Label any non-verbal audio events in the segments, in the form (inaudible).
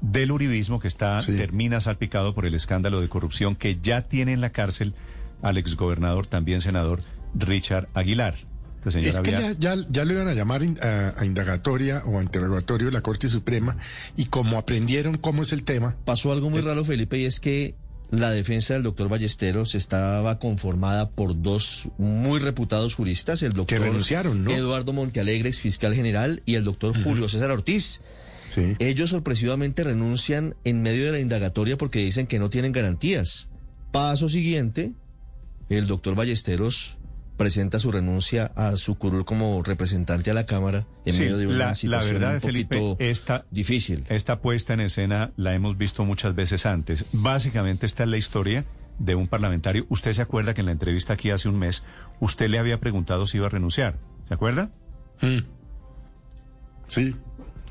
del uribismo que está termina salpicado por el escándalo de corrupción que ya tiene en la cárcel al exgobernador, también senador Richard Aguilar. Es que ya, ya, lo iban a llamar a, indagatoria o a interrogatorio de la Corte Suprema y como aprendieron cómo es el tema. Pasó algo muy raro, Felipe, y es que la defensa del doctor Ballesteros estaba conformada por dos muy reputados juristas, el doctor que renunciaron, ¿no? Eduardo Montealegre, fiscal general, y el doctor Julio César Ortiz. Ellos sorpresivamente renuncian en medio de la indagatoria porque dicen que no tienen garantías. Paso siguiente, el doctor Ballesteros presenta su renuncia a su curul como representante a la Cámara en medio de una situación un poquito esta, difícil. Esta puesta en escena la hemos visto muchas veces antes. Básicamente esta es la historia de un parlamentario. Usted se acuerda que en la entrevista aquí hace un mes usted le había preguntado si iba a renunciar. ¿Se acuerda? Mm. Sí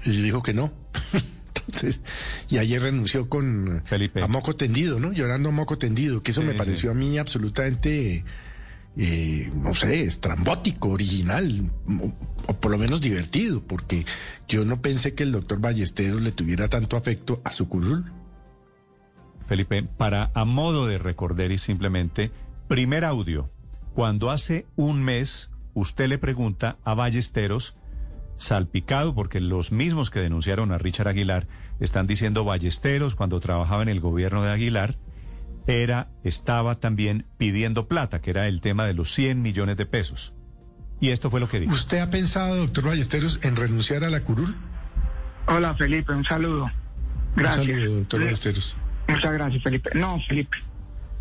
y dijo que no. (laughs) Entonces, y ayer renunció con Felipe. a moco tendido, ¿no? Llorando a moco tendido, que eso me pareció a mí absolutamente, eh, no sé, estrambótico, original, o, por lo menos divertido, porque yo no pensé que el doctor Ballesteros le tuviera tanto afecto a su curul. Felipe, para a modo de recordar y simplemente, primer audio, cuando hace un mes usted le pregunta a Ballesteros salpicado porque los mismos que denunciaron a Richard Aguilar están diciendo Ballesteros cuando trabajaba en el gobierno de Aguilar era estaba también pidiendo plata, que era el tema de los 100 millones de pesos. Y esto fue lo que dijo. ¿Usted ha pensado, doctor Ballesteros, en renunciar a la curul? Hola, Felipe, un saludo. Gracias. Un saludo, doctor Ballesteros. Muchas gracias, Felipe. No, Felipe.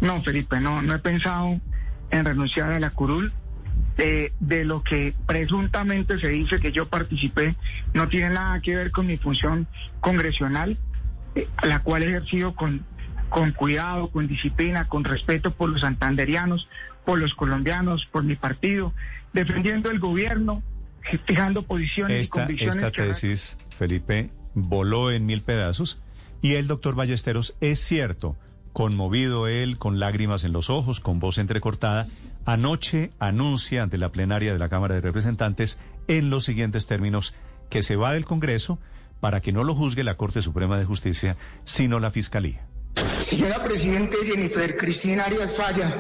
No, Felipe, no, no he pensado en renunciar a la curul de lo que presuntamente se dice que yo participé no tiene nada que ver con mi función congresional, eh, la cual he ejercido con, con cuidado, con disciplina, con respeto por los santanderianos, por los colombianos, por mi partido, defendiendo el gobierno, fijando posiciones y convicciones. Esta tesis, Felipe, voló en mil pedazos y el doctor Ballesteros es cierto, conmovido él, con lágrimas en los ojos, con voz entrecortada, anoche anuncia ante la plenaria de la Cámara de Representantes en los siguientes términos que se va del Congreso para que no lo juzgue la Corte Suprema de Justicia, sino la Fiscalía. Señora Presidente Jennifer Cristina Arias Falla,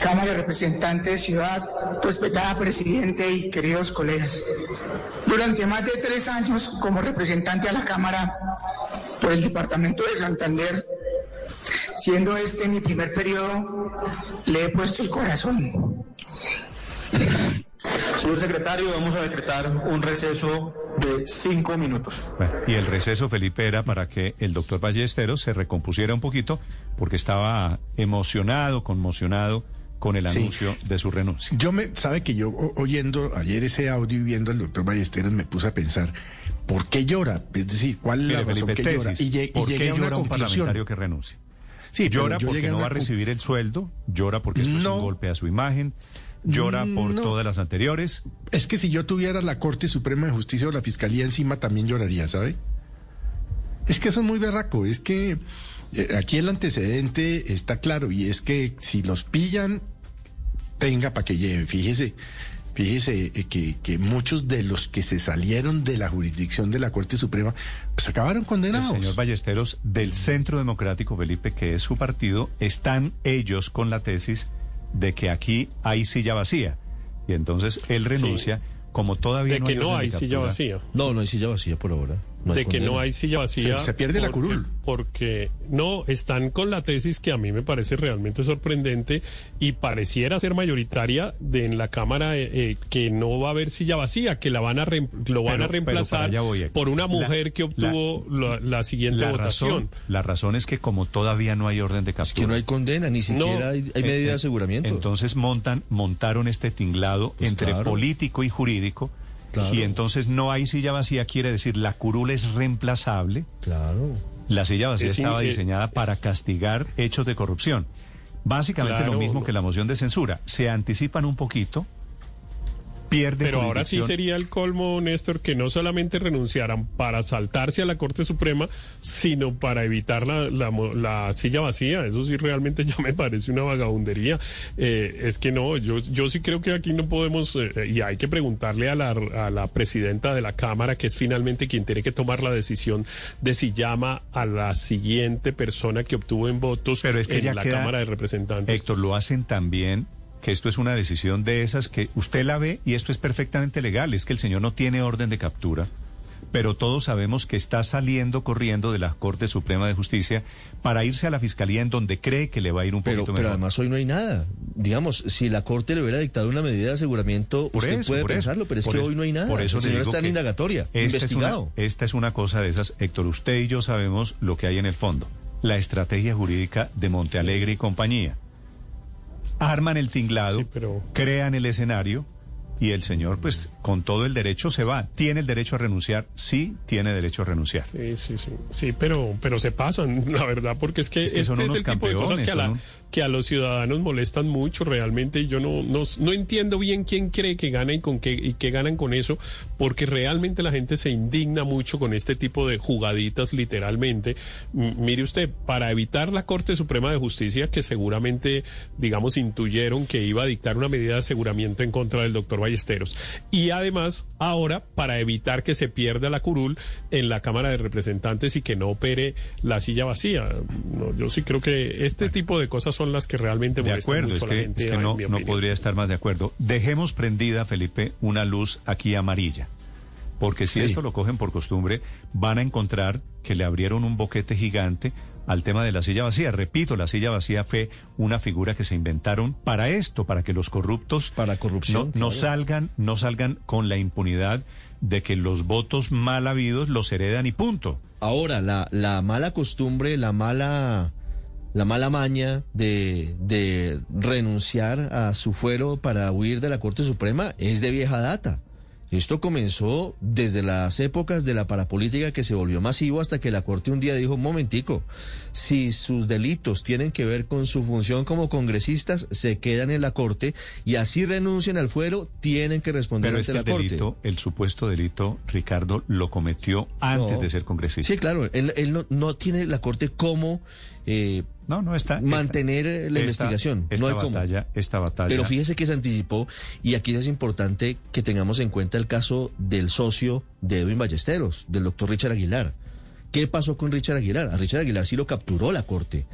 Cámara de Representantes de Ciudad, respetada Presidente y queridos colegas. Durante más de tres años como representante a la Cámara por el Departamento de Santander, Siendo este mi primer periodo, le he puesto el corazón. Señor secretario, vamos a decretar un receso de cinco minutos. y el receso, Felipe, era para que el doctor Ballesteros se recompusiera un poquito, porque estaba emocionado, conmocionado con el anuncio de su renuncia. Yo me, sabe que yo oyendo ayer ese audio y viendo al doctor Ballesteros me puse a pensar, ¿por qué llora? Es decir, ¿cuál es la razón que llora? Y, llegué a una conclusión. un parlamentario que renuncie? Sí, llora porque no va a recibir el sueldo, llora porque esto es un golpe a su imagen, llora por todas las anteriores. Es que si yo tuviera la Corte Suprema de Justicia o la Fiscalía encima también lloraría, ¿sabe? Es que eso es muy berraco, es que eh, aquí el antecedente está claro y es que si los pillan, tenga para que lleve, fíjese. Fíjese eh, que, que, muchos de los que se salieron de la jurisdicción de la Corte Suprema, pues acabaron condenados. El señor Ballesteros del Centro Democrático, Felipe, que es su partido, están ellos con la tesis de que aquí hay silla vacía. Y entonces él renuncia, como todavía de no que hay no hay silla vacía. No, no hay silla vacía por ahora. De que no hay silla vacía. Se, se pierde la curul. Porque no, están con la tesis que a mí me parece realmente sorprendente y pareciera ser mayoritaria de en la Cámara eh, eh, que no va a haber silla vacía, que la van a lo van a reemplazar por una mujer que obtuvo la, siguiente votación. la razón es que como todavía no hay orden de captura. Es que no hay condena, ni siquiera hay, medida de eh, aseguramiento. Entonces montan, montaron este tinglado pues entre político y jurídico y entonces no hay silla vacía, quiere decir la curul es reemplazable. Claro. La silla vacía estaba eh, diseñada para castigar hechos de corrupción. Básicamente lo mismo que la moción de censura. Se anticipan un poquito pero ahora sí sería el colmo, Néstor, que no solamente renunciaran para saltarse a la Corte Suprema, sino para evitar la, la, silla vacía. Eso sí realmente (laughs) ya me parece una vagabundería. Eh, es que no, yo, yo sí creo que aquí no podemos, eh, y hay que preguntarle a la, a la presidenta de la Cámara, que es finalmente quien tiene que tomar la decisión de si llama a la siguiente persona que obtuvo en votos Pero es que en la Cámara de Representantes. Héctor, lo hacen también que esto es una decisión de esas que usted la ve y esto es perfectamente legal, es que el señor no tiene orden de captura, pero todos sabemos que está saliendo corriendo de la Corte Suprema de Justicia para irse a la Fiscalía en donde cree que le va a ir un pero, poquito mejor. Pero además hoy no hay nada. Digamos, si la Corte le hubiera dictado una medida de aseguramiento, usted puede pensarlo, pero es que hoy no hay nada. Por eso el señor está en indagatoria, investigado. esta es una cosa de esas, Héctor, usted y yo sabemos lo que hay en el fondo. La estrategia jurídica de Montealegre y compañía arman el tinglado, crean el escenario y el señor, pues, con todo el derecho se va. ¿Tiene el derecho a renunciar? Sí, tiene derecho a renunciar. Sí, sí, sí. Sí, pero, pero se pasan, (laughs) la verdad, porque es que, este es el tipo de cosas que a, la, que a, los ciudadanos molestan mucho realmente. Y yo no, no, no entiendo bien quién cree que gana y con qué, y qué ganan con eso, porque realmente la gente se indigna mucho con este tipo de jugaditas, literalmente. mire usted, para evitar la Corte Suprema de Justicia, que seguramente, digamos, intuyeron que iba a dictar una medida de aseguramiento en contra del doctor Ballesteros. Y además, ahora, para evitar que se pierda la curul en la Cámara de Representantes y que no opere la silla vacía. yo sí creo que este tipo de cosas son las que realmente de acuerdo, es que, es que no, no podría estar más de acuerdo. Dejemos prendida, Felipe, una luz aquí amarilla. Porque si esto lo cogen por costumbre, van a encontrar que le abrieron un boquete gigante al tema de la silla vacía. Repito, la silla vacía fue una figura que se inventaron para esto, para que los corruptos para corrupción, no, salgan, no salgan con la impunidad de que los votos mal habidos los heredan y punto. Ahora, la, la mala costumbre, la mala la mala maña de, de renunciar a su fuero para huir de la Corte Suprema es de vieja data. Esto comenzó desde las épocas de la parapolítica que se volvió masivo hasta que la Corte un día dijo, momentico, si sus delitos tienen que ver con su función como congresistas, se quedan en la Corte y así renuncian al fuero, tienen que responder ante la el Corte. Delito, el supuesto delito, Ricardo, lo cometió antes de ser congresista. Sí, claro, él, él no, tiene la Corte como... Eh, no, no está. Mantener la investigación. Esta no batalla, esta batalla. Pero fíjese que se anticipó y aquí es importante que tengamos en cuenta el caso del socio de Edwin Ballesteros, del doctor Richard Aguilar. ¿Qué pasó con Richard Aguilar? A Richard Aguilar sí lo capturó la corte.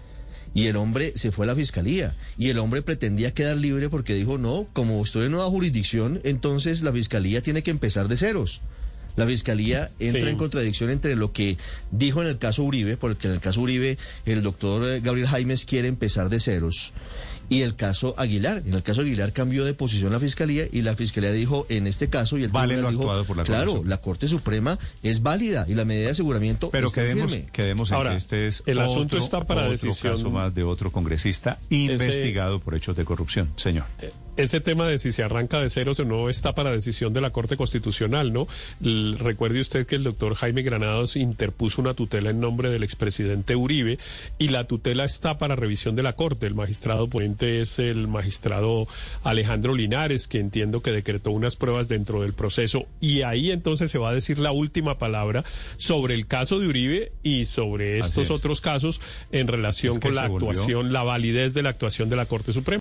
Y el hombre se fue a la fiscalía. Y el hombre pretendía quedar libre porque dijo, no, como estoy en nueva jurisdicción, entonces la fiscalía tiene que empezar de ceros. La fiscalía entra en contradicción entre lo que dijo en el caso Uribe, porque en el caso Uribe el doctor eh, Gabriel Jaimes quiere empezar de ceros, y el caso Aguilar. En el caso Aguilar cambió de posición la fiscalía y la fiscalía dijo en este caso y el vale dijo, por la claro, la Corte Suprema es válida y la medida de aseguramiento Pero está quedemos, firme. quedemos en que este es el otro, asunto está para otro decisión. caso más de otro congresista investigado por hechos de corrupción, señor. Ese tema de si se arranca de ceros o no está para decisión de la Corte Constitucional, ¿no? recuerde usted que el doctor Jaime Granados interpuso una tutela en nombre del expresidente Uribe y la tutela está para revisión de la Corte. El magistrado ponente es el magistrado Alejandro Linares, que entiendo que decretó unas pruebas dentro del proceso y ahí entonces se va a decir la última palabra sobre el caso de Uribe y sobre estos otros casos en relación con la actuación, la validez de la actuación de la Corte Suprema.